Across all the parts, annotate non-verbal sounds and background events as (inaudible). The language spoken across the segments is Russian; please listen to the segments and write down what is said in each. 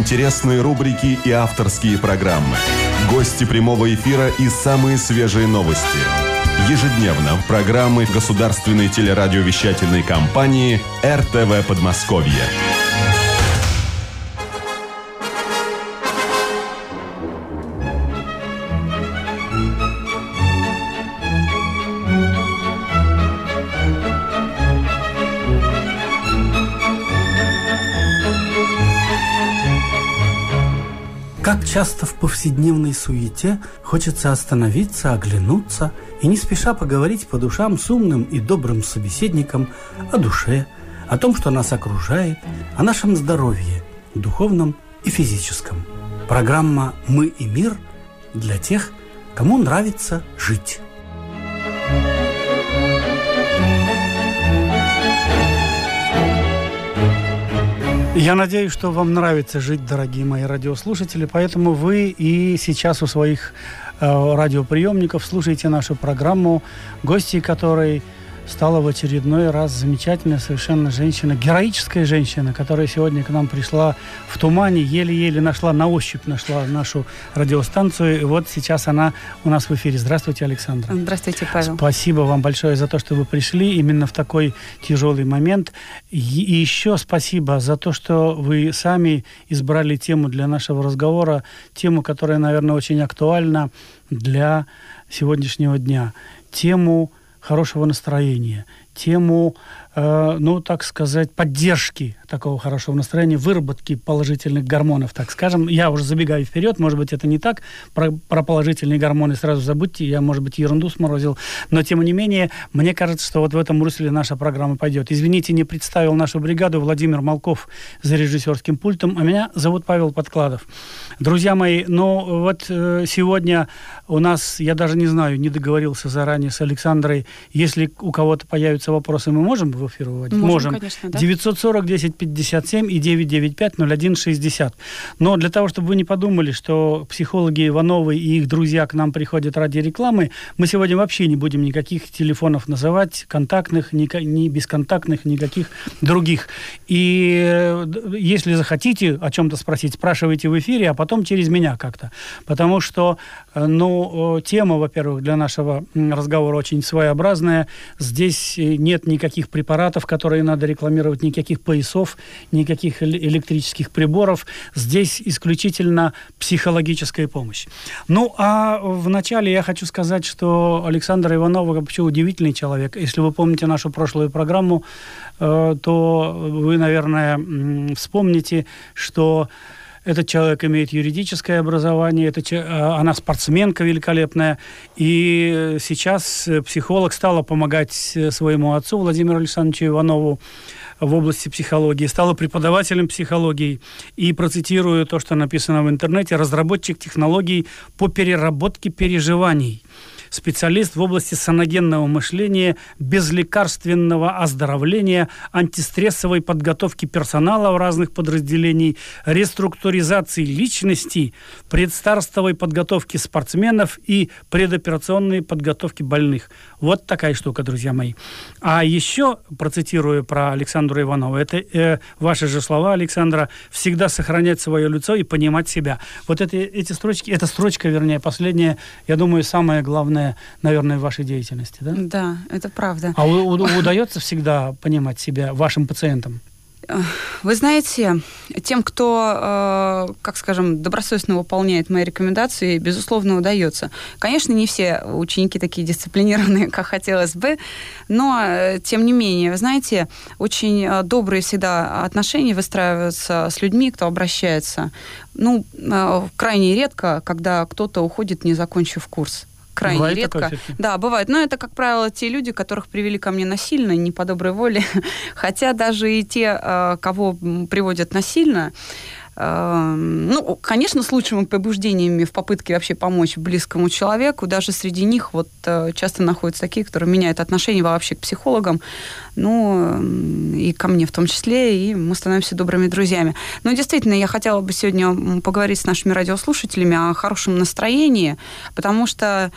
Интересные рубрики и авторские программы. Гости прямого эфира и самые свежие новости. Ежедневно программы государственной телерадиовещательной компании РТВ Подмосковье. Часто в повседневной суете хочется остановиться, оглянуться и не спеша поговорить по душам с умным и добрым собеседником о душе, о том, что нас окружает, о нашем здоровье, духовном и физическом. Программа «Мы и мир» для тех, кому нравится жить. Я надеюсь, что вам нравится жить, дорогие мои радиослушатели, поэтому вы и сейчас у своих э, радиоприемников слушаете нашу программу, гости которой стала в очередной раз замечательная совершенно женщина, героическая женщина, которая сегодня к нам пришла в тумане, еле-еле нашла, на ощупь нашла нашу радиостанцию. И вот сейчас она у нас в эфире. Здравствуйте, Александра. Здравствуйте, Павел. Спасибо вам большое за то, что вы пришли именно в такой тяжелый момент. И еще спасибо за то, что вы сами избрали тему для нашего разговора, тему, которая, наверное, очень актуальна для сегодняшнего дня. Тему хорошего настроения, тему, э, ну, так сказать, поддержки такого хорошего настроения, выработки положительных гормонов, так скажем. Я уже забегаю вперед, может быть, это не так. Про, про положительные гормоны сразу забудьте, я, может быть, ерунду сморозил. Но, тем не менее, мне кажется, что вот в этом русле наша программа пойдет. Извините, не представил нашу бригаду Владимир Малков за режиссерским пультом, а меня зовут Павел Подкладов. Друзья мои, ну, вот э, сегодня у нас, я даже не знаю, не договорился заранее с Александрой, если у кого-то появятся вопросы, мы можем в эфир выводить? Можем, можем. конечно, да. 940 10 57 и 995 01 60. Но для того, чтобы вы не подумали, что психологи Ивановы и их друзья к нам приходят ради рекламы, мы сегодня вообще не будем никаких телефонов называть, контактных, ни, ни бесконтактных, никаких других. И э, если захотите о чем-то спросить, спрашивайте в эфире, а потом через меня как-то. Потому что, э, ну, тема, во-первых, для нашего разговора очень своеобразная. Здесь э, нет никаких препаратов, которые надо рекламировать, никаких поясов, никаких электрических приборов. Здесь исключительно психологическая помощь. Ну, а вначале я хочу сказать, что Александр Иванов вообще удивительный человек. Если вы помните нашу прошлую программу, э, то вы, наверное, вспомните, что этот человек имеет юридическое образование, это, э, она спортсменка великолепная. И сейчас психолог стала помогать своему отцу Владимиру Александровичу Иванову в области психологии, стала преподавателем психологии. И процитирую то, что написано в интернете, разработчик технологий по переработке переживаний специалист в области саногенного мышления, безлекарственного оздоровления, антистрессовой подготовки персонала в разных подразделений, реструктуризации личности, предстарствовой подготовки спортсменов и предоперационной подготовки больных. Вот такая штука, друзья мои. А еще, процитирую про Александра Иванова, это э, ваши же слова, Александра, всегда сохранять свое лицо и понимать себя. Вот это, эти строчки, эта строчка, вернее, последняя, я думаю, самое главное главное, наверное, в вашей деятельности, да? Да, это правда. А удается всегда понимать себя вашим пациентам? Вы знаете, тем, кто, э, как скажем, добросовестно выполняет мои рекомендации, безусловно, удается. Конечно, не все ученики такие дисциплинированные, (laughs) как хотелось бы, но, э, тем не менее, вы знаете, очень э, добрые всегда отношения выстраиваются с людьми, кто обращается. Ну, крайне редко, когда кто-то уходит, не закончив курс крайне бывает редко. Да, бывает. Но это, как правило, те люди, которых привели ко мне насильно, не по доброй воле. (laughs) Хотя даже и те, э, кого приводят насильно, ну, конечно, с лучшими побуждениями в попытке вообще помочь близкому человеку, даже среди них вот э, часто находятся такие, которые меняют отношение вообще к психологам, ну, и ко мне в том числе, и мы становимся добрыми друзьями. Но действительно, я хотела бы сегодня поговорить с нашими радиослушателями о хорошем настроении, потому что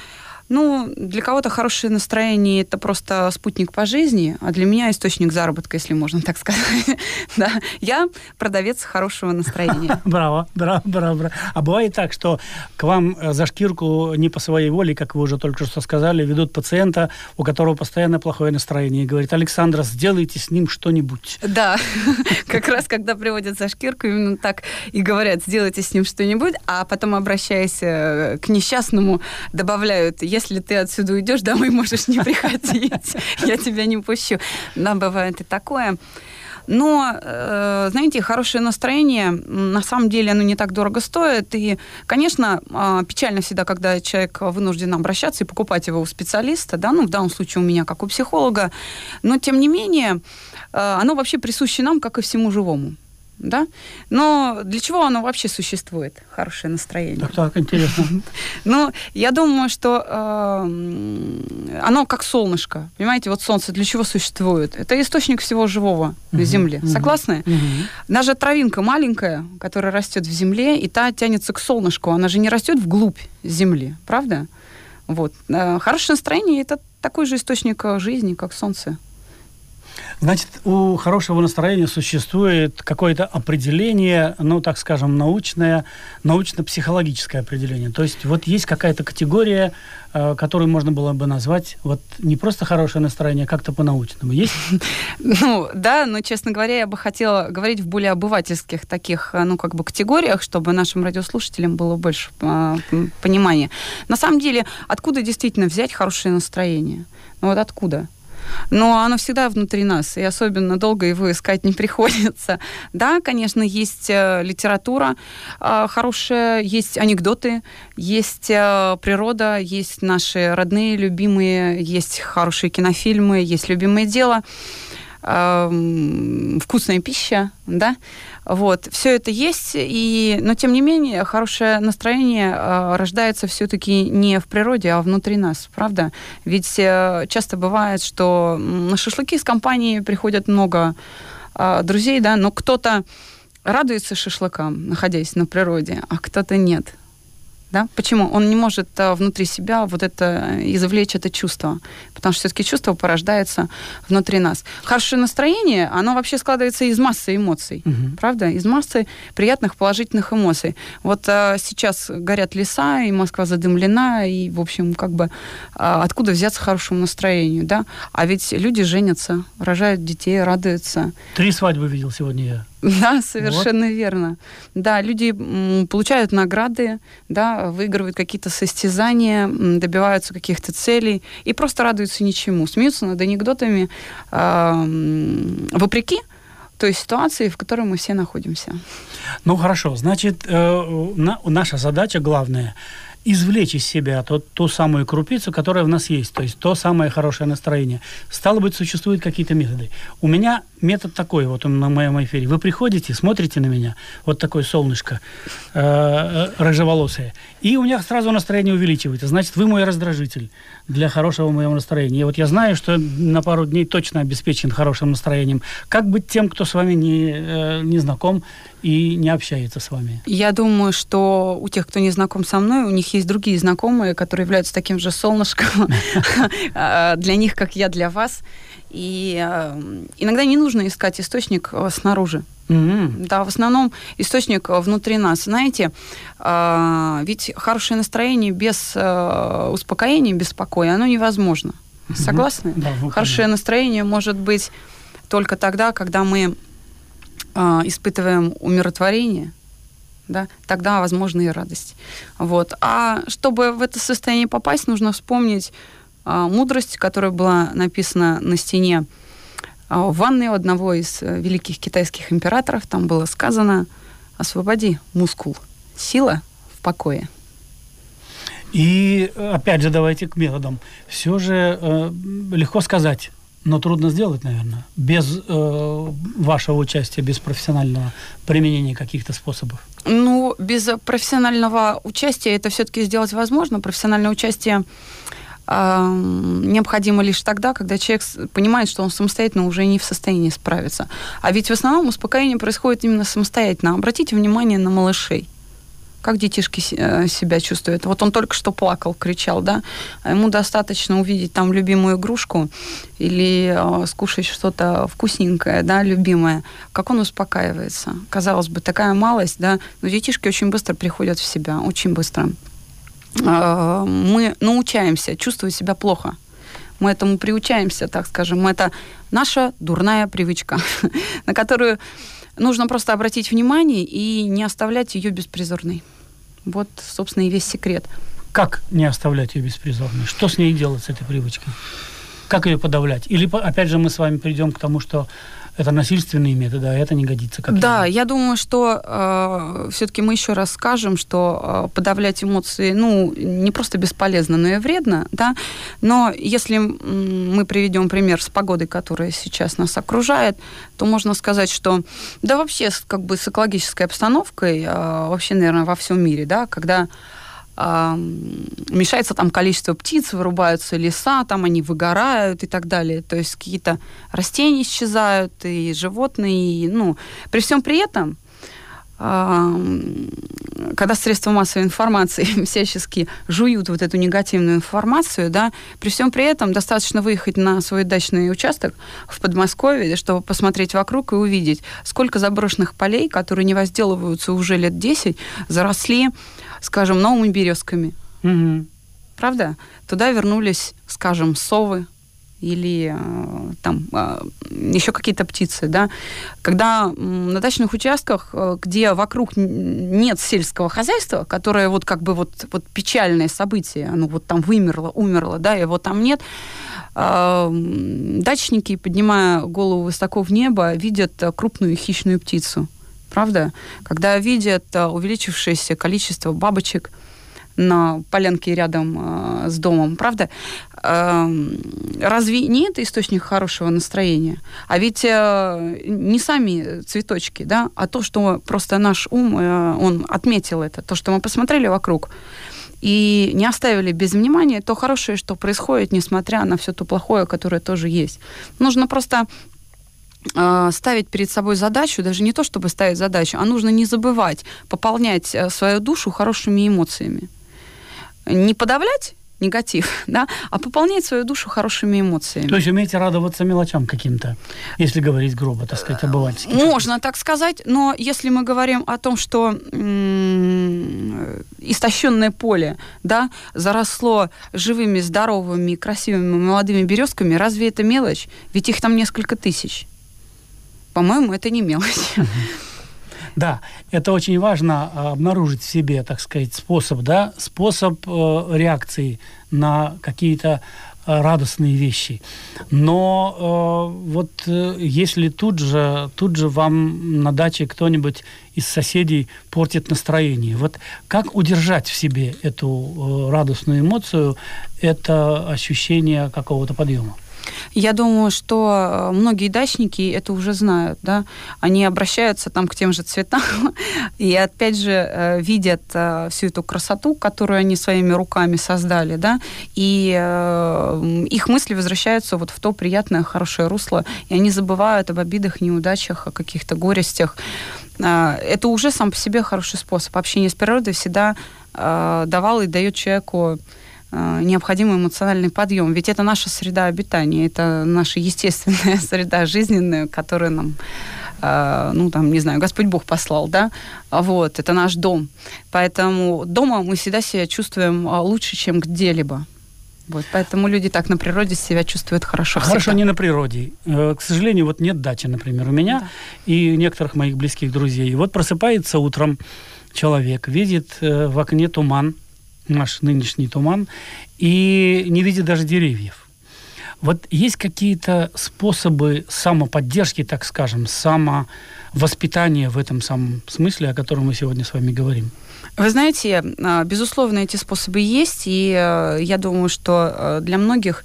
Ну, для кого-то хорошее настроение это просто спутник по жизни, а для меня источник заработка, если можно так сказать. (laughs) да. Я продавец хорошего настроения. (laughs) Браво, браво, браво, браво. А бывает так, что к вам э, за шкирку не по своей воле, как вы уже только что сказали, ведут пациента, у которого постоянно плохое настроение, и говорит, Александра, сделайте с ним что-нибудь. Да, (laughs) как раз когда приводят за шкирку, именно так и говорят, сделайте с ним что-нибудь, а потом, обращаясь э, к несчастному, добавляют, если ты отсюда уйдешь, домой можешь не приходить, (laughs) я тебя не пущу. Да, бывает и такое. Но, э, знаете, хорошее настроение, на самом деле, оно не так дорого стоит. И, конечно, э, печально всегда, когда человек вынужден обращаться и покупать его у специалиста, да, ну, в данном случае у меня, как у психолога. Но, тем не менее, э, оно вообще присуще нам, как и всему живому да? Но для чего оно вообще существует, хорошее настроение? Так, так, интересно. (laughs) Ну, я думаю, что э, оно как солнышко, понимаете, вот солнце для чего существует? Это источник всего живого на Земле, согласны? Даже травинка маленькая, которая растет в земле, и та тянется к солнышку, она же не растет вглубь Земли, правда? Вот. Э, хорошее настроение – это такой же источник жизни, как солнце. Значит, у хорошего настроения существует какое-то определение, ну, так скажем, научное, научно-психологическое определение. То есть вот есть какая-то категория, э, которую можно было бы назвать вот не просто хорошее настроение, а как-то по-научному. Есть? (laughs) Ну, да, но, честно говоря, я бы хотела говорить в более обывательских таких, э, ну, как бы категориях, чтобы нашим радиослушателям было больше э, понимания. На самом деле, откуда действительно взять хорошее настроение? Ну, вот откуда? Но оно всегда внутри нас, и особенно долго его искать не (laughs) приходится. Да, конечно, есть э, литература э, хорошая, есть анекдоты, есть э, природа, есть наши родные, любимые, есть хорошие кинофильмы, есть любимое дело вкусная пища, да, вот, все это есть, и, но тем не менее хорошее настроение э, рождается все-таки не в природе, а внутри нас, правда? Ведь э, часто бывает, что на шашлыки с компанией приходят много э, друзей, да, но кто-то радуется шашлыкам, находясь на природе, а кто-то нет. Да? Почему? Он не может а, внутри себя вот это извлечь это чувство, потому что все-таки чувство порождается внутри нас. Хорошее настроение, оно вообще складывается из массы эмоций, угу. правда? Из массы приятных положительных эмоций. Вот а, сейчас горят леса, и Москва задымлена, и, в общем, как бы а, откуда взяться хорошему настроению, да? А ведь люди женятся, рожают детей, радуются. Три свадьбы видел сегодня я. (laughs) Да, совершенно вот. верно. Да, люди получают награды, да, выигрывают какие-то состязания, добиваются каких-то целей и просто радуются ничему, смеются над анекдотами, э, вопреки той ситуации, в которой мы все находимся. Ну хорошо, значит, э, на, наша задача главная извлечь из себя тот, ту самую крупицу, которая в нас есть, то есть то самое хорошее настроение. Стало быть, существуют какие-то методы. У меня метод такой вот на моем эфире. Вы приходите, смотрите на меня, вот такое солнышко э, э, рыжеволосое, и у меня сразу настроение увеличивается. Значит, вы мой раздражитель для хорошего моего настроения. И вот я знаю, что на пару дней точно обеспечен хорошим настроением. Как быть тем, кто с вами не, э, не знаком и не общается с вами? Я думаю, что у тех, кто не знаком со мной, у них есть другие знакомые, которые являются таким же солнышком (laughs) а, для них, как я для вас. И э, иногда не нужно искать источник э, снаружи. Mm-hmm. Да, в основном источник э, внутри нас. Знаете, э, ведь хорошее настроение без э, успокоения, без покоя, оно невозможно. Mm-hmm. Согласны? Да, хорошее настроение может быть только тогда, когда мы э, испытываем умиротворение, да, тогда возможна и радость. Вот. А чтобы в это состояние попасть, нужно вспомнить а, мудрость, которая была написана на стене а, в ванной у одного из э, великих китайских императоров. Там было сказано «Освободи мускул. Сила в покое». И опять же давайте к методам. Все же э, легко сказать, но трудно сделать, наверное, без э, вашего участия, без профессионального применения каких-то способов. Ну, без профессионального участия это все-таки сделать возможно. Профессиональное участие необходимо лишь тогда, когда человек понимает, что он самостоятельно уже не в состоянии справиться. А ведь в основном успокоение происходит именно самостоятельно. Обратите внимание на малышей. как детишки э, себя чувствуют. Вот он только что плакал, кричал, да, а ему достаточно увидеть там любимую игрушку или э, скушать что-то вкусненькое, да, любимое, как он успокаивается. Казалось бы, такая малость, да, но детишки очень быстро приходят в себя, очень быстро. Э, мы научаемся чувствовать себя плохо. Мы этому приучаемся, так скажем. Это наша дурная привычка, (laughs) на которую нужно просто обратить внимание и не оставлять ее беспризорной. Вот, собственно, и весь секрет. Как не оставлять ее беспризорной? Что с ней делать, с этой привычкой? Как ее подавлять? Или, опять же, мы с вами придем к тому, что это насильственные методы, а это не годится. Как да, я думаю, что э, все-таки мы еще раз скажем, что э, подавлять эмоции, ну, не просто бесполезно, но и вредно, да. Но если мы приведем пример с погодой, которая сейчас нас окружает, то можно сказать, что да вообще как бы с экологической обстановкой, э, вообще, наверное, во всем мире, да, когда мешается там количество птиц, вырубаются леса, там они выгорают и так далее. То есть какие-то растения исчезают, и животные. И, ну, при всем при этом, когда средства массовой информации (laughs) всячески жуют вот эту негативную информацию, да, при всем при этом достаточно выехать на свой дачный участок в Подмосковье, чтобы посмотреть вокруг и увидеть, сколько заброшенных полей, которые не возделываются уже лет 10, заросли скажем, новыми березками. Угу. Правда? Туда вернулись, скажем, совы или э, там э, еще какие-то птицы, да, когда на дачных участках, э, где вокруг нет сельского хозяйства, которое вот как бы вот, вот печальное событие, оно вот там вымерло, умерло, да, его там нет, дачники, поднимая голову высоко в небо, видят крупную хищную птицу правда? Когда видят увеличившееся количество бабочек на полянке рядом э, с домом, правда? Э, разве не это источник хорошего настроения? А ведь э, не сами цветочки, да, а то, что просто наш ум, э, он отметил это, то, что мы посмотрели вокруг, и не оставили без внимания то хорошее, что происходит, несмотря на все то плохое, которое тоже есть. Нужно просто а, ставить перед собой задачу, даже не то, чтобы ставить задачу, а нужно не забывать пополнять э, свою душу хорошими эмоциями. Не подавлять негатив, да, а пополнять свою душу хорошими эмоциями. То есть умеете радоваться мелочам каким-то, если говорить грубо, так сказать, обывательски. Можно так сказать, но если мы говорим о том, что истощенное поле, да, заросло живыми, здоровыми, красивыми молодыми березками, разве это мелочь? Ведь их там несколько тысяч. По-моему, это не мелочь. Да, это очень важно а, обнаружить в себе, так сказать, способ, да, способ э, реакции на какие-то э, радостные вещи. Но э, вот э, если тут же, тут же вам на даче кто-нибудь из соседей портит настроение, вот как удержать в себе эту э, радостную эмоцию, это ощущение какого-то подъема? Я думаю, что э, многие дачники это уже знают, да, они обращаются там к тем же цветам (laughs) и опять же э, видят э, всю эту красоту, которую они своими руками создали, да, и их мысли возвращаются вот в то приятное, хорошее русло, и они забывают об обидах, неудачах, о каких-то горестях. Это уже сам по себе хороший способ. Общение с природой всегда давал и дает человеку необходимый эмоциональный подъем. Ведь это наша среда обитания, это наша естественная (laughs) среда жизненная, которая нам э, ну, там, не знаю, Господь Бог послал, да, вот, это наш дом. Поэтому дома мы всегда себя чувствуем э, лучше, чем где-либо. Вот, поэтому люди так на природе себя чувствуют хорошо. Хорошо всегда. не на природе. К сожалению, вот нет дачи, например, у меня да. и некоторых моих близких друзей. И вот просыпается утром человек, видит в окне туман, наш нынешний туман, и не видит даже деревьев. Вот есть какие-то способы самоподдержки, так скажем, самовоспитания в этом самом смысле, о котором мы сегодня с вами говорим? Вы знаете, а, безусловно, эти способы есть, и э, я думаю, что э, для многих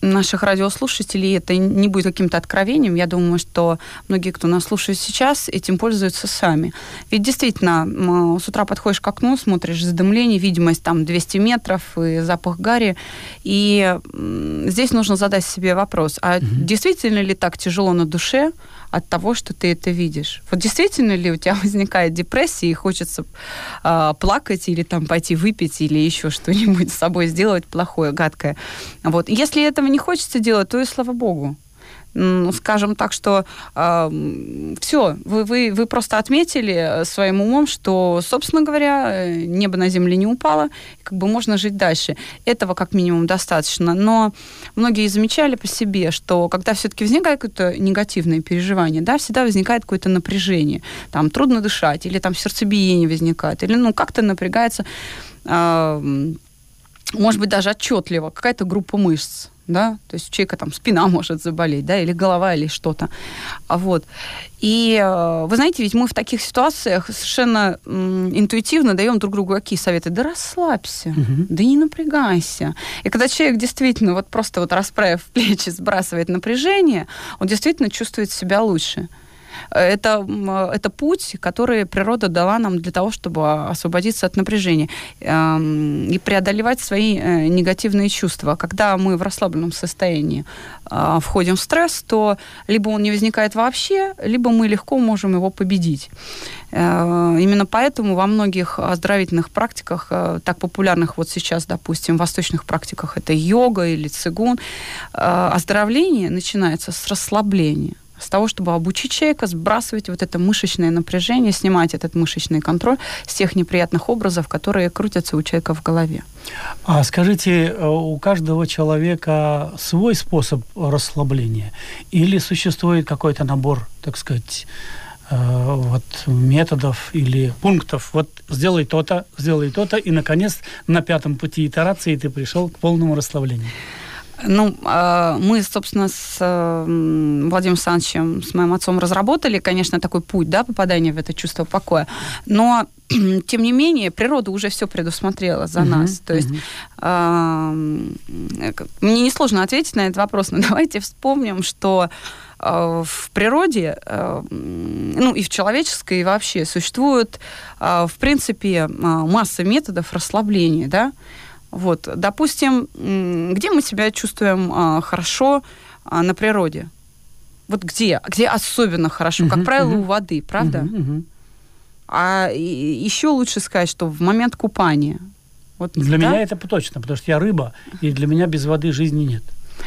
наших радиослушателей это не будет каким-то откровением. Я думаю, что многие, кто нас слушает сейчас, этим пользуются сами. Ведь действительно, с утра подходишь к окну, смотришь задымление, видимость там 200 метров и запах гари. И здесь нужно задать себе вопрос, а угу. действительно ли так тяжело на душе, от того, что ты это видишь. Вот действительно ли у тебя (laughs) возникает депрессия и хочется э, плакать или там пойти выпить или еще что-нибудь с собой сделать плохое, гадкое. Вот. Если этого не хочется делать, то и слава богу скажем так, что э, все, вы, вы, вы просто отметили своим умом, что, собственно говоря, небо на земле не упало, как бы можно жить дальше. Этого как минимум достаточно. Но многие замечали по себе, что когда все-таки возникает какое-то негативное переживание, да, всегда возникает какое-то напряжение. Там трудно дышать, или там сердцебиение возникает, или ну как-то напрягается, э, может быть, даже отчетливо какая-то группа мышц да, то есть у человека там спина (laughs) может заболеть, да, или голова, или что-то, а вот. И э, вы знаете, ведь мы в таких ситуациях совершенно интуитивно даем друг другу какие советы? Да расслабься, угу. да не напрягайся. И когда человек действительно вот просто вот расправив (laughs) плечи, сбрасывает напряжение, он действительно чувствует себя лучше. Это, это путь, который природа дала нам для того, чтобы освободиться от напряжения эм, и преодолевать свои э, негативные чувства. Когда мы в расслабленном состоянии э, входим в стресс, то либо он не возникает вообще, либо мы легко можем его победить. Э, именно поэтому во многих оздоровительных практиках, так популярных вот сейчас, допустим, в восточных практиках, это йога или цигун, оздоровление начинается с расслабления с того, чтобы обучить человека сбрасывать вот это мышечное напряжение, снимать этот мышечный контроль с тех неприятных образов, которые крутятся у человека в голове. А скажите, э, у каждого человека свой способ расслабления или существует какой-то набор, так сказать, э, вот методов или пунктов. Вот сделай то-то, сделай то-то, и, наконец, на пятом пути итерации ты пришел к полному расслаблению. Ну, а, мы, собственно, с Владимиром Александровичем, с моим отцом разработали, конечно, такой путь, да, попадания в это чувство покоя. Но (clears throat) тем не менее, природа уже все предусмотрела за uh-huh, нас. То есть uh-huh. э, мне несложно ответить на этот вопрос, но (laughs) давайте вспомним, что э, в природе, э, ну и в человеческой и вообще существует, э, в принципе, масса методов расслабления, да, вот, допустим, где мы себя чувствуем а, хорошо а, на природе? Вот где? Где особенно хорошо? Uh-huh, как правило, uh-huh. у воды, правда? Uh-huh, uh-huh. А еще лучше сказать, что в момент купания. Вот, для да? меня это точно, потому что я рыба, и для меня без воды жизни нет.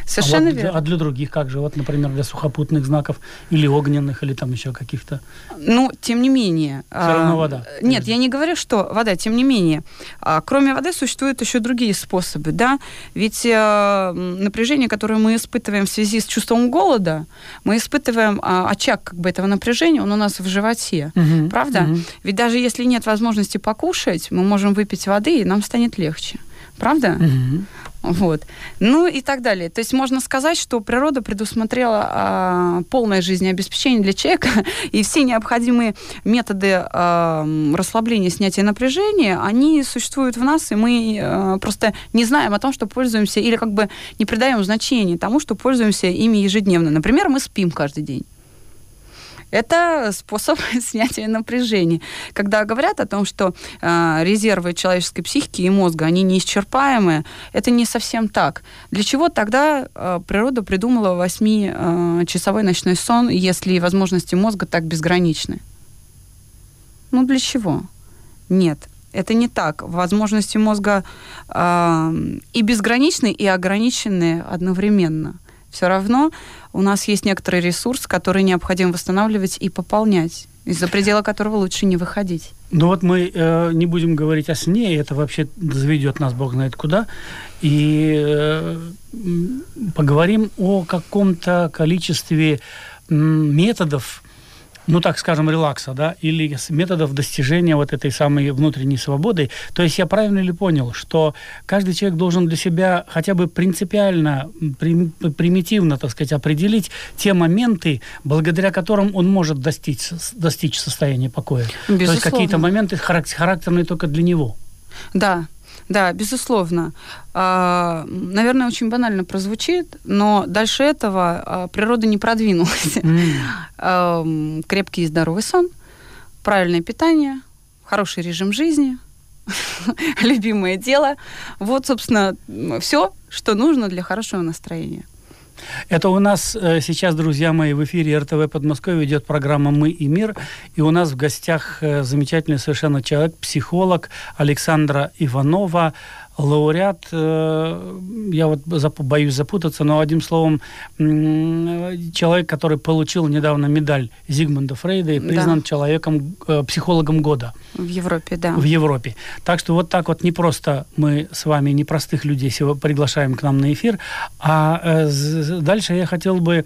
Совершенно а вот, верно. А для других как же? Вот, например, для сухопутных знаков или огненных, или там еще каких-то? Ну, тем не менее. Все а, равно вода. Нет, я не говорю, что вода, тем не менее. А, кроме воды существуют еще другие способы, да? Ведь а, напряжение, которое мы испытываем в связи с чувством голода, мы испытываем а, очаг как бы этого напряжения, он у нас в животе, угу, правда? Угу. Ведь даже если нет возможности покушать, мы можем выпить воды, и нам станет легче. Правда? Угу. Вот. Ну и так далее. То есть можно сказать, что природа предусмотрела а, полное жизнеобеспечение для человека, (laughs) и все необходимые методы а, расслабления, снятия напряжения, они существуют в нас, и мы а, просто не знаем о том, что пользуемся, или как бы не придаем значения тому, что пользуемся ими ежедневно. Например, мы спим каждый день. Это способ (laughs) снятия напряжения. Когда говорят о том, что э, резервы человеческой психики и мозга, они неисчерпаемые, это не совсем так. Для чего тогда э, природа придумала 8-часовой э, ночной сон, если возможности мозга так безграничны? Ну, для чего? Нет, это не так. Возможности мозга э, и безграничны, и ограничены одновременно все равно у нас есть некоторый ресурс, который необходимо восстанавливать и пополнять, из-за предела которого лучше не выходить. Ну вот мы э, не будем говорить о сне, это вообще заведет нас бог знает куда, и э, поговорим о каком-то количестве методов, ну, так скажем, релакса, да, или методов достижения вот этой самой внутренней свободы. То есть я правильно ли понял, что каждый человек должен для себя хотя бы принципиально, примитивно, так сказать, определить те моменты, благодаря которым он может достичь, достичь состояния покоя? Безусловно. То есть какие-то моменты характерные только для него? Да, да, безусловно. А, наверное, очень банально прозвучит, но дальше этого а, природа не продвинулась. Mm. (laughs) Крепкий и здоровый сон, правильное питание, хороший режим жизни, (laughs) любимое дело. Вот, собственно, все, что нужно для хорошего настроения. Это у нас э, сейчас, друзья мои, в эфире РТВ Подмосковье идет программа «Мы и мир». И у нас в гостях э, замечательный совершенно человек, психолог Александра Иванова, лауреат, э, я вот боюсь запутаться, но одним словом, человек, который получил недавно медаль Зигмунда Фрейда и признан да. человеком, э, психологом года. В Европе, да. В Европе. Так что вот так вот не просто мы с вами непростых людей приглашаем к нам на эфир, а э, дальше я хотел бы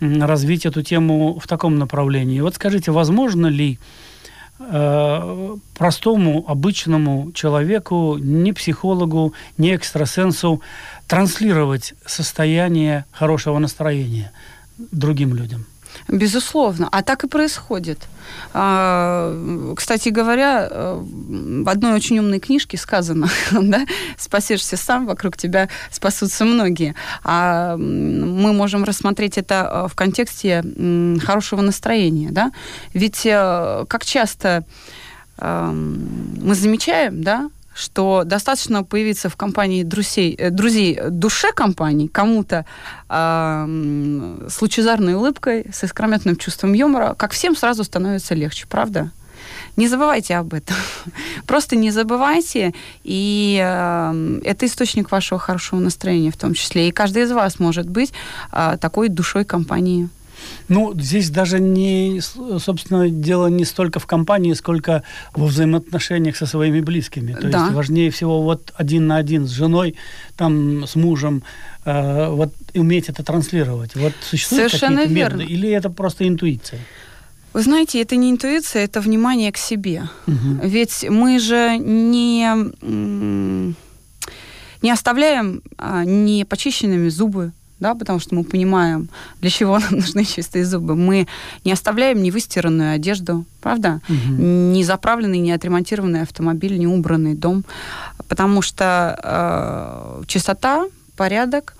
развить эту тему в таком направлении. Вот скажите, возможно ли Э, простому, обычному человеку, не психологу, не экстрасенсу транслировать состояние хорошего настроения другим людям? Безусловно. А так и происходит. А, кстати говоря, э, в одной очень умной книжке сказано, (laughs) да, спасешься сам, вокруг тебя спасутся многие. А мы можем рассмотреть это э, в контексте хорошего настроения, да. Ведь э, как часто мы замечаем, да, что достаточно появиться в компании друзей, э, друзей душе компании, кому-то э, с лучезарной улыбкой, с искрометным чувством юмора, как всем сразу становится легче, правда? Не забывайте об этом. (laughs) Просто не забывайте, и э, это источник вашего хорошего настроения в том числе. И каждый из вас может быть э, такой душой компании. Ну, здесь даже не, собственно, дело не столько в компании, сколько во взаимоотношениях со своими близкими. То да. есть важнее всего вот один на один с женой, там, с мужем, э, вот уметь это транслировать. Вот существуют Совершенно какие-то верно. методы? Или это просто интуиция? Вы знаете, это не интуиция, это внимание к себе. Угу. Ведь мы же не, не оставляем а, непочищенными зубы, да, потому что мы понимаем, для чего нам (laughs) нужны чистые зубы. Мы не оставляем невыстиранную одежду, правда? Угу. Не заправленный, не отремонтированный автомобиль, не убранный дом, потому что э, чистота, порядок,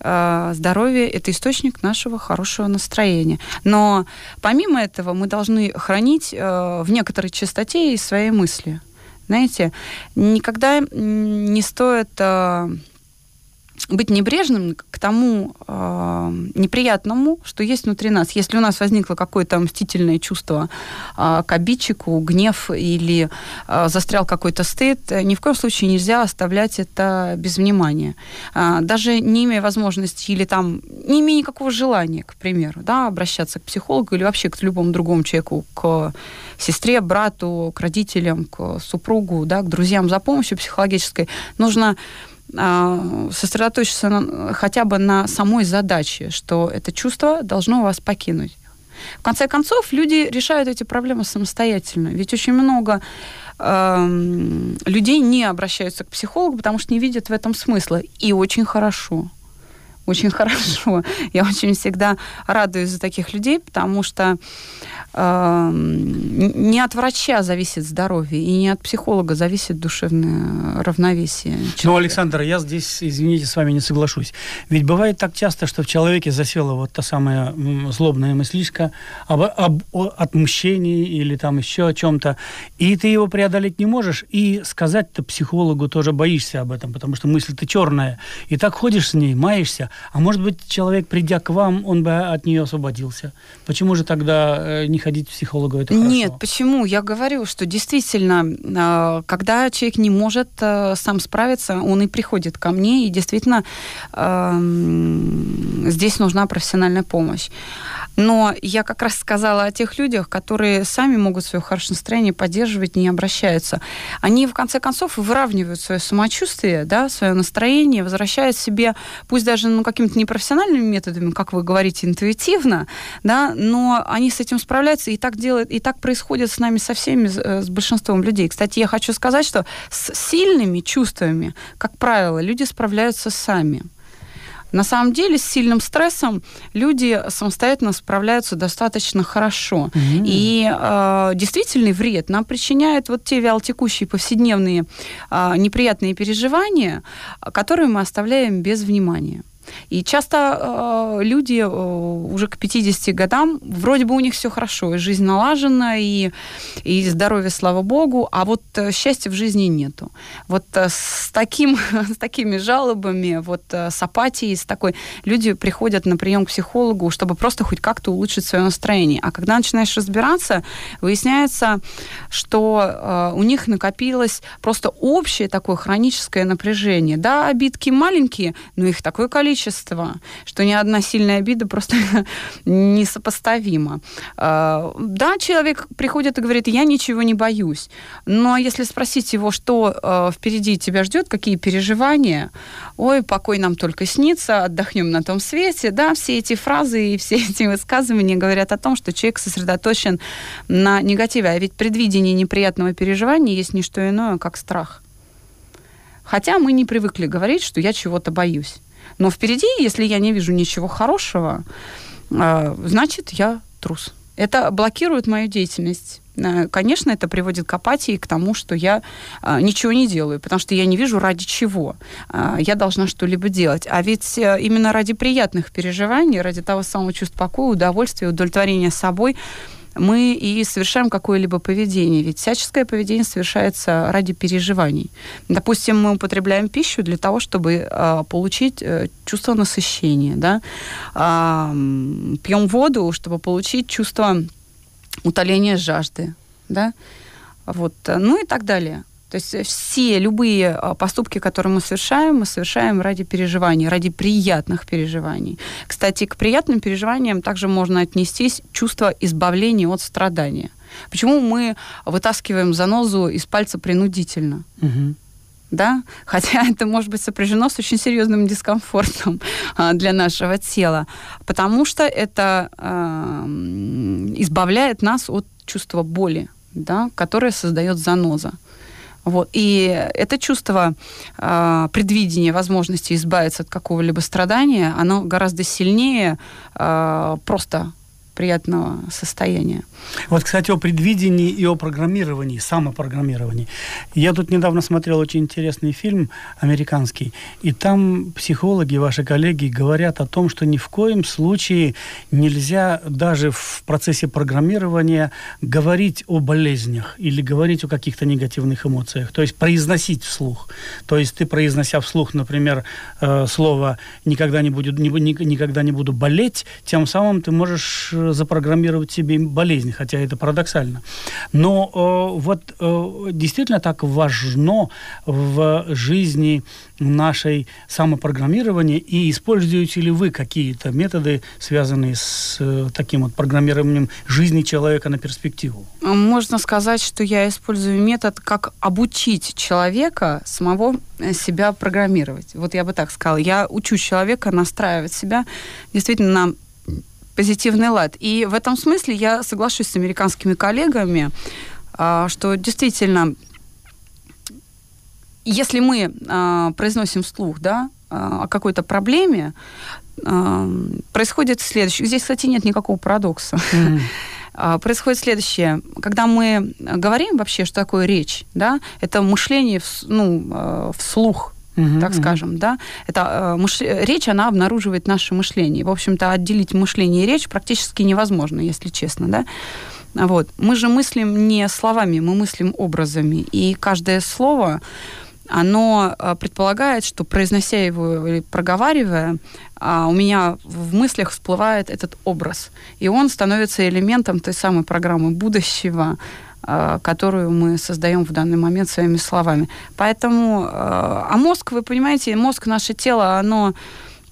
э, здоровье – это источник нашего хорошего настроения. Но помимо этого мы должны хранить э, в некоторой чистоте и свои мысли. Знаете, никогда не стоит... Э, быть небрежным к тому э, неприятному, что есть внутри нас. Если у нас возникло какое-то мстительное чувство э, к обидчику, гнев или э, застрял какой-то стыд, ни в коем случае нельзя оставлять это без внимания. Э, даже не имея возможности или там не имея никакого желания, к примеру, да, обращаться к психологу или вообще к любому другому человеку, к сестре, брату, к родителям, к супругу, да, к друзьям за помощью психологической, нужно сосредоточиться на, хотя бы на самой задаче, что это чувство должно вас покинуть. В конце концов, люди решают эти проблемы самостоятельно. Ведь очень много э, людей не обращаются к психологу, потому что не видят в этом смысла. И очень хорошо. Очень (laughs) хорошо. Я очень всегда радуюсь за таких людей, потому что не от врача зависит здоровье, и не от психолога зависит душевное равновесие. Человека. Ну, Александр, я здесь, извините, с вами не соглашусь. Ведь бывает так часто, что в человеке засела вот та самая злобная мыслишка об, об отмщении или там еще о чем-то, и ты его преодолеть не можешь, и сказать-то психологу тоже боишься об этом, потому что мысль-то черная. И так ходишь с ней, маешься, а может быть, человек, придя к вам, он бы от нее освободился. Почему же тогда э, не ходить к психологу? Это хорошо? Нет, почему? Я говорю, что действительно, а, когда человек не может э, сам справиться, он и приходит ко мне, и действительно здесь нужна профессиональная помощь. Но я как раз сказала о тех людях, которые сами могут свое хорошее настроение поддерживать, не обращаются. Они, в конце концов, выравнивают свое самочувствие, да, свое настроение, возвращают себе, пусть даже ну, какими-то непрофессиональными методами, как вы говорите, интуитивно, да, но они с этим справляются, и так делают, и так происходит с нами со всеми, э, с большинством людей. Кстати, я хочу сказать, что с сильными чувствами, как правило, люди справляются сами. На самом деле с сильным стрессом люди самостоятельно справляются достаточно хорошо. Mm-hmm. И э, действительный вред нам причиняют вот те вялотекущие повседневные э, неприятные переживания, которые мы оставляем без внимания. И часто э, люди э, уже к 50 годам, вроде бы у них все хорошо, и жизнь налажена, и, и здоровье, слава богу, а вот э, счастья в жизни нету. Вот э, с, таким, (laughs) с такими жалобами, вот э, с апатией, с такой, люди приходят на прием к психологу, чтобы просто хоть как-то улучшить свое настроение. А когда начинаешь разбираться, выясняется, что э, у них накопилось просто общее такое хроническое напряжение. Да, обидки маленькие, но их такое количество, что ни одна сильная обида просто (laughs) несопоставима. Э, да, человек приходит и говорит, я ничего не боюсь. Но если спросить его, что э, впереди тебя ждет, какие переживания, ой, покой нам только снится, отдохнем на том свете, да, все эти фразы и все (laughs) эти высказывания говорят о том, что человек сосредоточен на негативе. А ведь предвидение неприятного переживания есть не что иное, как страх. Хотя мы не привыкли говорить, что я чего-то боюсь. Но впереди, если я не вижу ничего хорошего, э, значит, я трус. Это блокирует мою деятельность. Э, конечно, это приводит к апатии, к тому, что я э, ничего не делаю, потому что я не вижу ради чего я должна что-либо делать. А ведь именно ради приятных переживаний, ради того самого чувства покоя, удовольствия, удовлетворения собой, мы и совершаем какое-либо поведение. Ведь всяческое поведение совершается ради переживаний. Допустим, мы употребляем пищу для того, чтобы э, получить э, чувство насыщения. Да? Э, пьем воду, чтобы получить чувство утоления жажды. Да? Вот. Ну и так далее. То есть все любые а, поступки, которые мы совершаем, мы совершаем ради переживаний, ради приятных переживаний. Кстати, к приятным переживаниям также можно отнестись чувство избавления от страдания. Почему мы вытаскиваем занозу из пальца принудительно? Угу да, хотя (laughs) это может быть сопряжено с очень серьезным дискомфортом а, для нашего тела, потому что это э, избавляет нас от чувства боли, да, которое создает заноза. Вот. И это чувство э, предвидения возможности избавиться от какого-либо страдания, оно гораздо сильнее э, просто приятного состояния. Вот, кстати, о предвидении и о программировании, самопрограммировании. Я тут недавно смотрел очень интересный фильм американский, и там психологи, ваши коллеги, говорят о том, что ни в коем случае нельзя даже в процессе программирования говорить о болезнях или говорить о каких-то негативных эмоциях, то есть произносить вслух. То есть ты, произнося вслух, например, э, слово «никогда не, будет, никогда не буду болеть», тем самым ты можешь э, запрограммировать себе болезнь, хотя это парадоксально. Но э, вот э, действительно так важно в жизни нашей самопрограммирования, и используете ли вы какие-то методы, связанные с э, таким вот программированием жизни человека на перспективу? Можно сказать, что я использую метод, как обучить человека самого э, себя программировать. Вот я бы так сказала. Я учу человека настраивать себя действительно на позитивный лад. И в этом смысле я соглашусь с американскими коллегами, а, что действительно, если мы а, произносим вслух, да, а, о какой-то проблеме, происходит следующее. Здесь, кстати, нет никакого парадокса. Mm-hmm. (laughs) Происходит следующее. Когда мы говорим вообще, что такое речь, да, это мышление ну, вслух, угу, так угу. скажем, да, это э, мыш... речь, она обнаруживает наше мышление. В общем-то, отделить мышление и речь практически невозможно, если честно, да. Вот. Мы же мыслим не словами, мы мыслим образами. И каждое слово, оно э, предполагает, что произнося его или проговаривая, а, у меня в мыслях всплывает этот образ. И он становится элементом той самой программы будущего, которую мы создаем в данный момент своими словами. Поэтому, э, а мозг, вы понимаете, мозг, наше тело, оно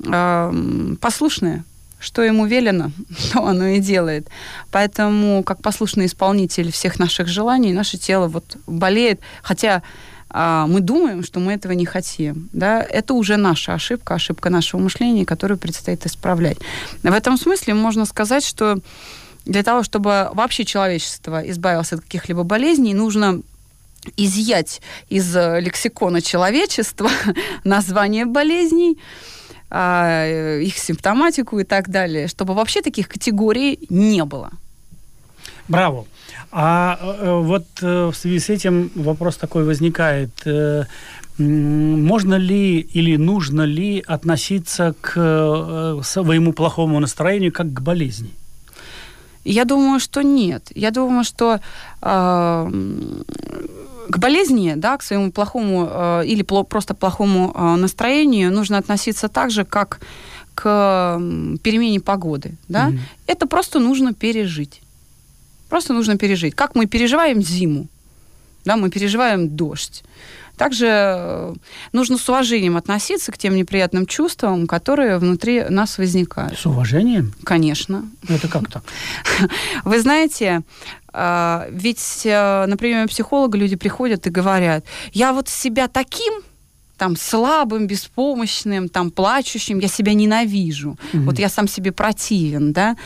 э, послушное, что ему велено, (laughs) то оно и делает. Поэтому, как послушный исполнитель всех наших желаний, наше тело вот болеет, хотя а, мы думаем, что мы этого не хотим. Да? Это уже наша ошибка, ошибка нашего мышления, которую предстоит исправлять. В этом смысле можно сказать, что для того, чтобы вообще человечество избавилось от каких-либо болезней, нужно изъять из э, лексикона человечества (laughs) название болезней, а, их симптоматику и так далее, чтобы вообще таких категорий не было. Браво. А э, вот э, в связи с этим вопрос такой возникает. можно ли или нужно ли относиться к э, своему плохому настроению как к болезни? Я думаю, что нет. Я думаю, что э, к болезни, да, к своему плохому э, или пло, просто плохому э, настроению нужно относиться так же, как к перемене погоды. Да? Mm-hmm. Это просто нужно пережить. Просто нужно пережить. Как мы переживаем зиму, да, мы переживаем дождь. Также э, нужно с уважением относиться к тем неприятным чувствам, которые внутри нас возникают. С уважением? Конечно. Это как так? (laughs) Вы знаете, э, ведь э, на приеме психолога люди приходят и говорят, я вот себя таким там слабым, беспомощным, там плачущим, я себя ненавижу. Mm-hmm. Вот я сам себе противен, да.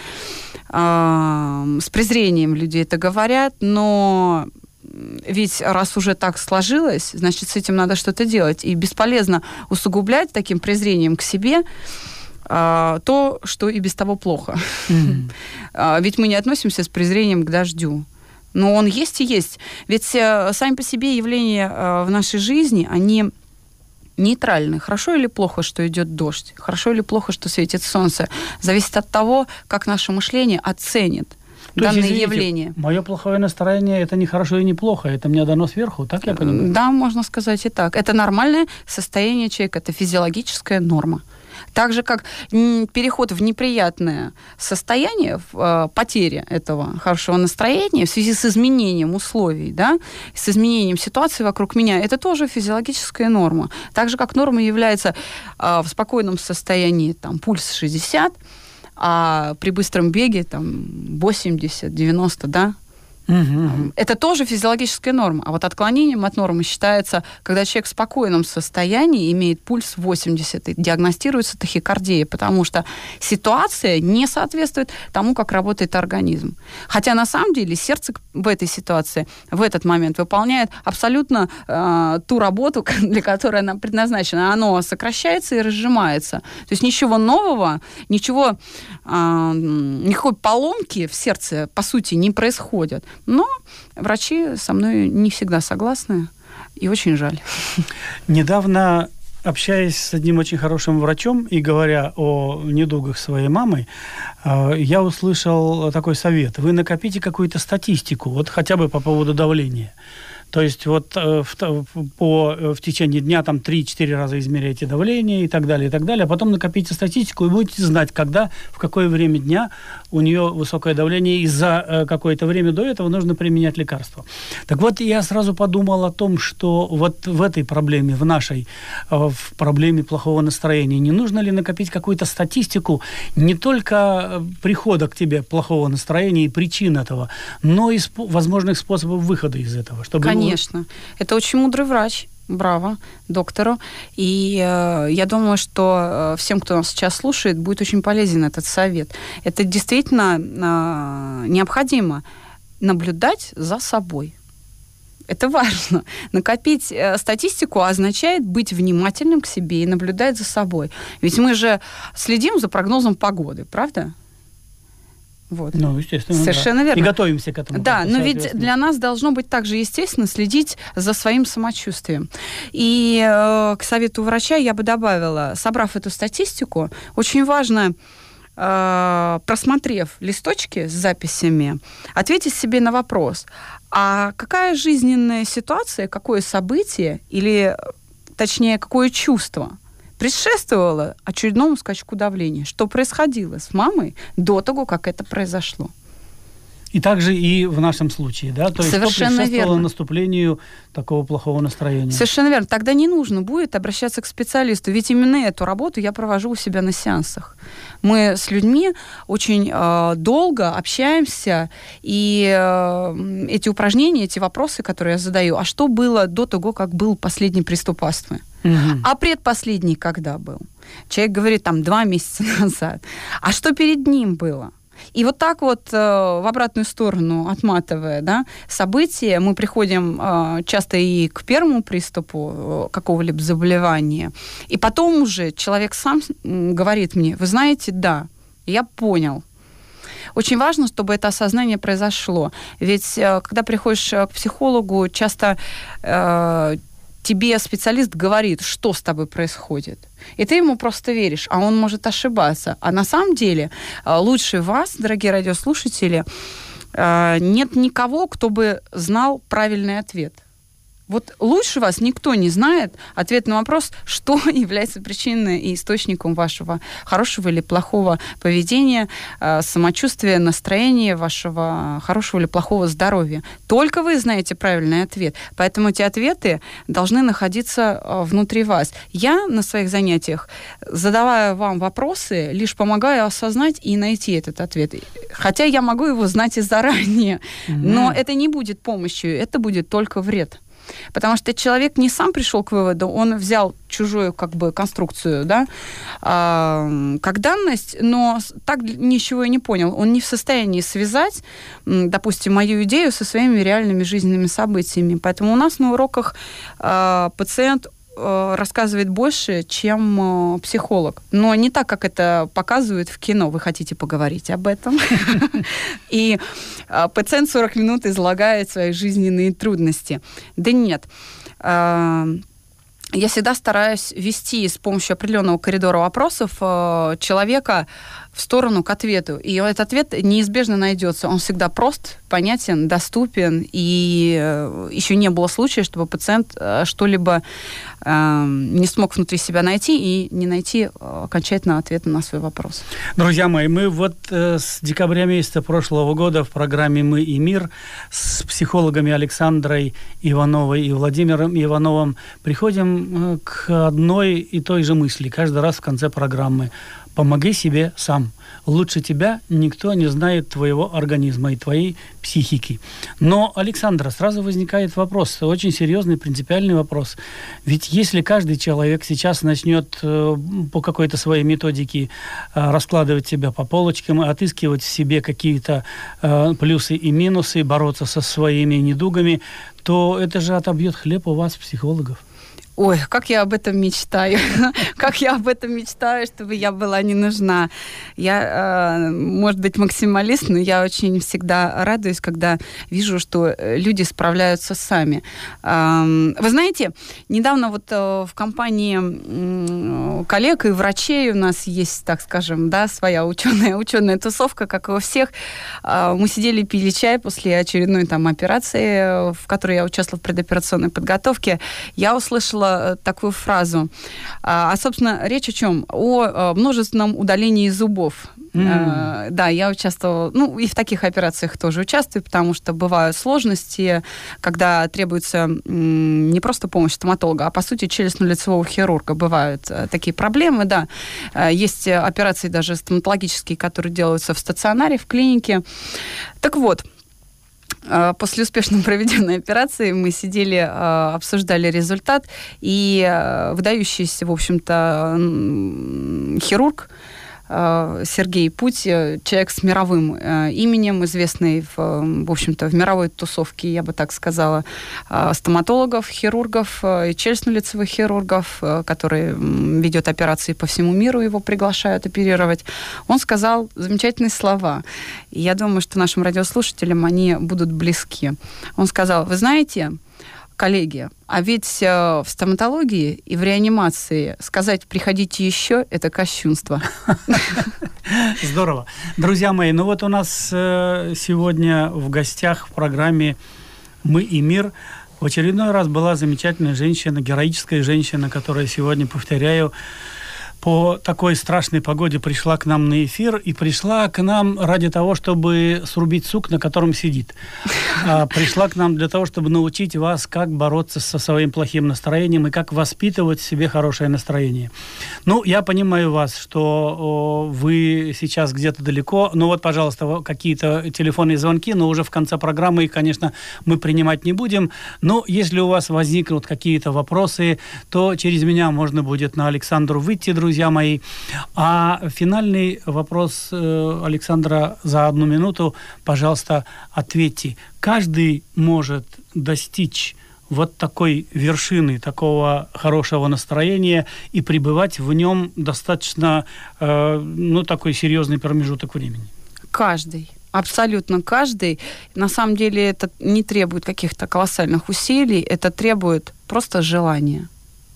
А, с презрением люди это говорят, но ведь раз уже так сложилось, значит, с этим надо что-то делать. И бесполезно усугублять таким презрением к себе а, то, что и без того плохо. Mm-hmm. (laughs) А, ведь мы не относимся с презрением к дождю. Но он есть и есть. Ведь э, сами по себе явления э, в нашей жизни, они нейтральны. Хорошо или плохо, что идет дождь? Хорошо или плохо, что светит солнце? Зависит от того, как наше мышление оценит то данное есть, извините, явление. Мое плохое настроение это не хорошо и не плохо, это мне дано сверху, так я понимаю? Да, можно сказать и так. Это нормальное состояние человека, это физиологическая норма. Так же, как переход в неприятное состояние, в э, потеря этого хорошего настроения в связи с изменением условий, да, с изменением ситуации вокруг меня, это тоже физиологическая норма. Так же, как норма является э, в спокойном состоянии, там, пульс 60, а при быстром беге там 80-90, да, Это тоже физиологическая норма. А вот отклонением от нормы считается, когда человек в спокойном состоянии имеет пульс 80 и диагностируется тахикардия, потому что ситуация не соответствует тому, как работает организм. Хотя на самом деле сердце в этой ситуации, в этот момент выполняет абсолютно э, ту работу, (laughs) для которой она предназначена. Оно сокращается и разжимается. То есть ничего нового, ничего, э, никакой поломки в сердце, по сути, не происходит. Но врачи со мной не всегда согласны, и очень жаль. Недавно общаясь с одним очень хорошим врачом и говоря о недугах своей мамы, э, я услышал такой совет. Вы накопите какую-то статистику, вот хотя бы по поводу давления. То есть вот э, в, по, э, в течение дня там 3-4 раза измеряйте давление и так далее, и так далее, а потом накопите статистику и будете знать, когда, в какое время дня у нее высокое давление, и за э, какое-то время до этого нужно применять лекарства. Так вот, я сразу подумал о том, что вот в этой проблеме, в нашей, в проблеме плохого настроения, не нужно ли накопить какую-то статистику не только прихода к тебе плохого настроения и причин этого, но и спо- возможных способов выхода из этого, чтобы Конечно. Это очень мудрый врач. Браво доктору. И э, я думаю, что э, всем, кто нас сейчас слушает, будет очень полезен этот совет. Это действительно э, необходимо наблюдать за собой. Это важно. Накопить э, статистику означает быть внимательным к себе и наблюдать за собой. Ведь мы же следим за прогнозом погоды, правда? Вот. Ну, естественно. Совершенно да. верно. И готовимся к этому. Да, но ведь для нас должно быть также естественно следить за своим самочувствием. И э, к совету врача я бы добавила, собрав эту статистику, очень важно э, просмотрев листочки с записями, ответить себе на вопрос, а какая жизненная ситуация, какое событие или, точнее, какое чувство предшествовало очередному скачку давления. Что происходило с мамой до того, как это произошло. И также и в нашем случае, да? То есть Совершенно что верно. наступлению такого плохого настроения. Совершенно верно. Тогда не нужно будет обращаться к специалисту, ведь именно эту работу я провожу у себя на сеансах. Мы с людьми очень э, долго общаемся, и э, эти упражнения, эти вопросы, которые я задаю, а что было до того, как был последний приступ астмы? Угу. А предпоследний когда был? Человек говорит, там, два месяца (laughs) назад. А что перед ним было? И вот так вот э, в обратную сторону отматывая да, события, мы приходим э, часто и к первому приступу э, какого-либо заболевания, и потом уже человек сам говорит мне, вы знаете, да, я понял, очень важно, чтобы это осознание произошло. Ведь когда приходишь к психологу, часто тебе специалист говорит, что с тобой происходит. И ты ему просто веришь, а он может ошибаться. А на самом деле э, лучше вас, дорогие радиослушатели, э, нет никого, кто бы знал правильный ответ – вот лучше вас никто не знает ответ на вопрос, (laughs) что является причиной и источником вашего хорошего или плохого поведения, э, самочувствия, настроения, вашего хорошего или плохого здоровья. Только вы знаете правильный ответ. Поэтому эти ответы должны находиться э, внутри вас. Я на своих занятиях, задавая вам вопросы, лишь помогаю осознать и найти этот ответ. Хотя я могу его знать и заранее, mm-hmm. но это не будет помощью, это будет только вред. Потому что человек не сам пришел к выводу, он взял чужую как бы конструкцию, да, э, как данность, но так ничего и не понял. Он не в состоянии связать, допустим, мою идею со своими реальными жизненными событиями. Поэтому у нас на уроках э, пациент рассказывает больше, чем э, психолог. Но не так, как это показывают в кино. Вы хотите поговорить об этом. (laughs) И э, пациент 40 минут излагает свои жизненные трудности. Да нет я всегда стараюсь вести с помощью определенного коридора вопросов человека в сторону к ответу. И этот ответ неизбежно найдется. Он всегда прост, понятен, доступен. И э, еще не было случая, чтобы пациент э, что-либо э, не смог внутри себя найти и не найти окончательного ответа на свой вопрос. Друзья мои, мы вот с декабря месяца прошлого года в программе «Мы и мир» с психологами Александрой Ивановой и Владимиром Ивановым приходим к одной и той же мысли каждый раз в конце программы – Помоги себе сам. Лучше тебя никто не знает твоего организма и твоей психики. Но, Александра, сразу возникает вопрос, очень серьезный, принципиальный вопрос. Ведь если каждый человек сейчас начнет э, по какой-то своей методике э, раскладывать себя по полочкам, отыскивать в себе какие-то э, плюсы и минусы, бороться со своими недугами, то это же отобьет хлеб у вас, психологов. Ой, как я об этом мечтаю. (laughs) как я об этом мечтаю, чтобы я была не нужна. Я, э, может быть, максималист, но я очень всегда радуюсь, когда вижу, что э, люди справляются сами. Вы знаете, недавно вот э, в компании коллег и врачей у нас есть, так скажем, да, своя ученая, (laughs) ученая тусовка, как и у всех. А, мы сидели, пили чай после очередной там операции, в которой я участвовала в предоперационной подготовке. Я услышала Э, такую фразу. А, а, собственно, речь о чем? О э, множественном удалении зубов. Mm. Да, я участвовала, ну, и в таких операциях тоже участвую, потому что бывают сложности, когда требуется не просто помощь стоматолога, а, по сути, челюстно-лицевого хирурга. Бывают такие проблемы, да. Есть операции даже стоматологические, которые делаются в стационаре, в клинике. Так вот, после успешно (laughs) проведенной операции мы сидели, а, обсуждали результат, и а, выдающийся, в общем-то, хирург Сергей Путь, э, человек с мировым э, именем, известный, в, в общем-то, в мировой тусовке, я бы так сказала, стоматологов, хирургов, челюстно-лицевых хирургов, который ведет операции по всему миру, его приглашают оперировать. Он сказал замечательные слова. Я думаю, что нашим радиослушателям они будут близки. Он сказал, вы знаете, коллеги, а ведь э, в стоматологии и в реанимации сказать «приходите еще» – это кощунство. (laughs) Здорово. Друзья мои, ну вот у нас э, сегодня в гостях в программе «Мы и мир» в очередной раз была замечательная женщина, героическая женщина, которая сегодня, повторяю, по такой страшной погоде пришла к нам на эфир и пришла к нам ради того, чтобы срубить сук, на котором сидит. А, пришла к нам для того, чтобы научить вас, как бороться со своим плохим настроением и как воспитывать в себе хорошее настроение. Ну, я понимаю вас, что о, вы сейчас где-то далеко. Ну вот, пожалуйста, какие-то телефонные звонки, но уже в конце программы их, конечно, мы принимать не будем. Но если у вас возникнут какие-то вопросы, то через меня можно будет на Александру выйти, друзья друзья мои. А финальный вопрос э, Александра за одну минуту, пожалуйста, ответьте. Каждый может достичь вот такой вершины, такого хорошего настроения и пребывать в нем достаточно, э, ну, такой серьезный промежуток времени? Каждый. Абсолютно каждый. На самом деле это не требует каких-то колоссальных усилий, это требует просто желание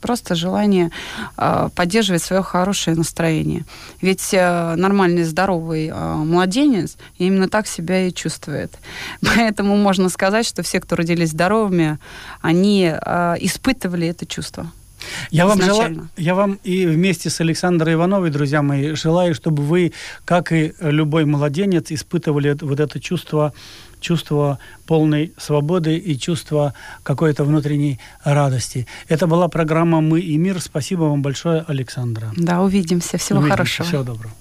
просто желание э, поддерживать свое хорошее настроение. Ведь э, нормальный, здоровый э, младенец именно так себя и чувствует. (laughs) Поэтому можно сказать, что все, кто родились здоровыми, они э, испытывали это чувство. Я вам, желаю, я вам и вместе с Александрой Ивановой, друзья мои, желаю, чтобы вы, как и любой младенец, испытывали вот это чувство чувство полной свободы и чувство какой-то внутренней радости. Это была программа «Мы и мир». Спасибо вам большое, Александра. Да, увидимся. Всего увидимся. хорошего. Всего доброго.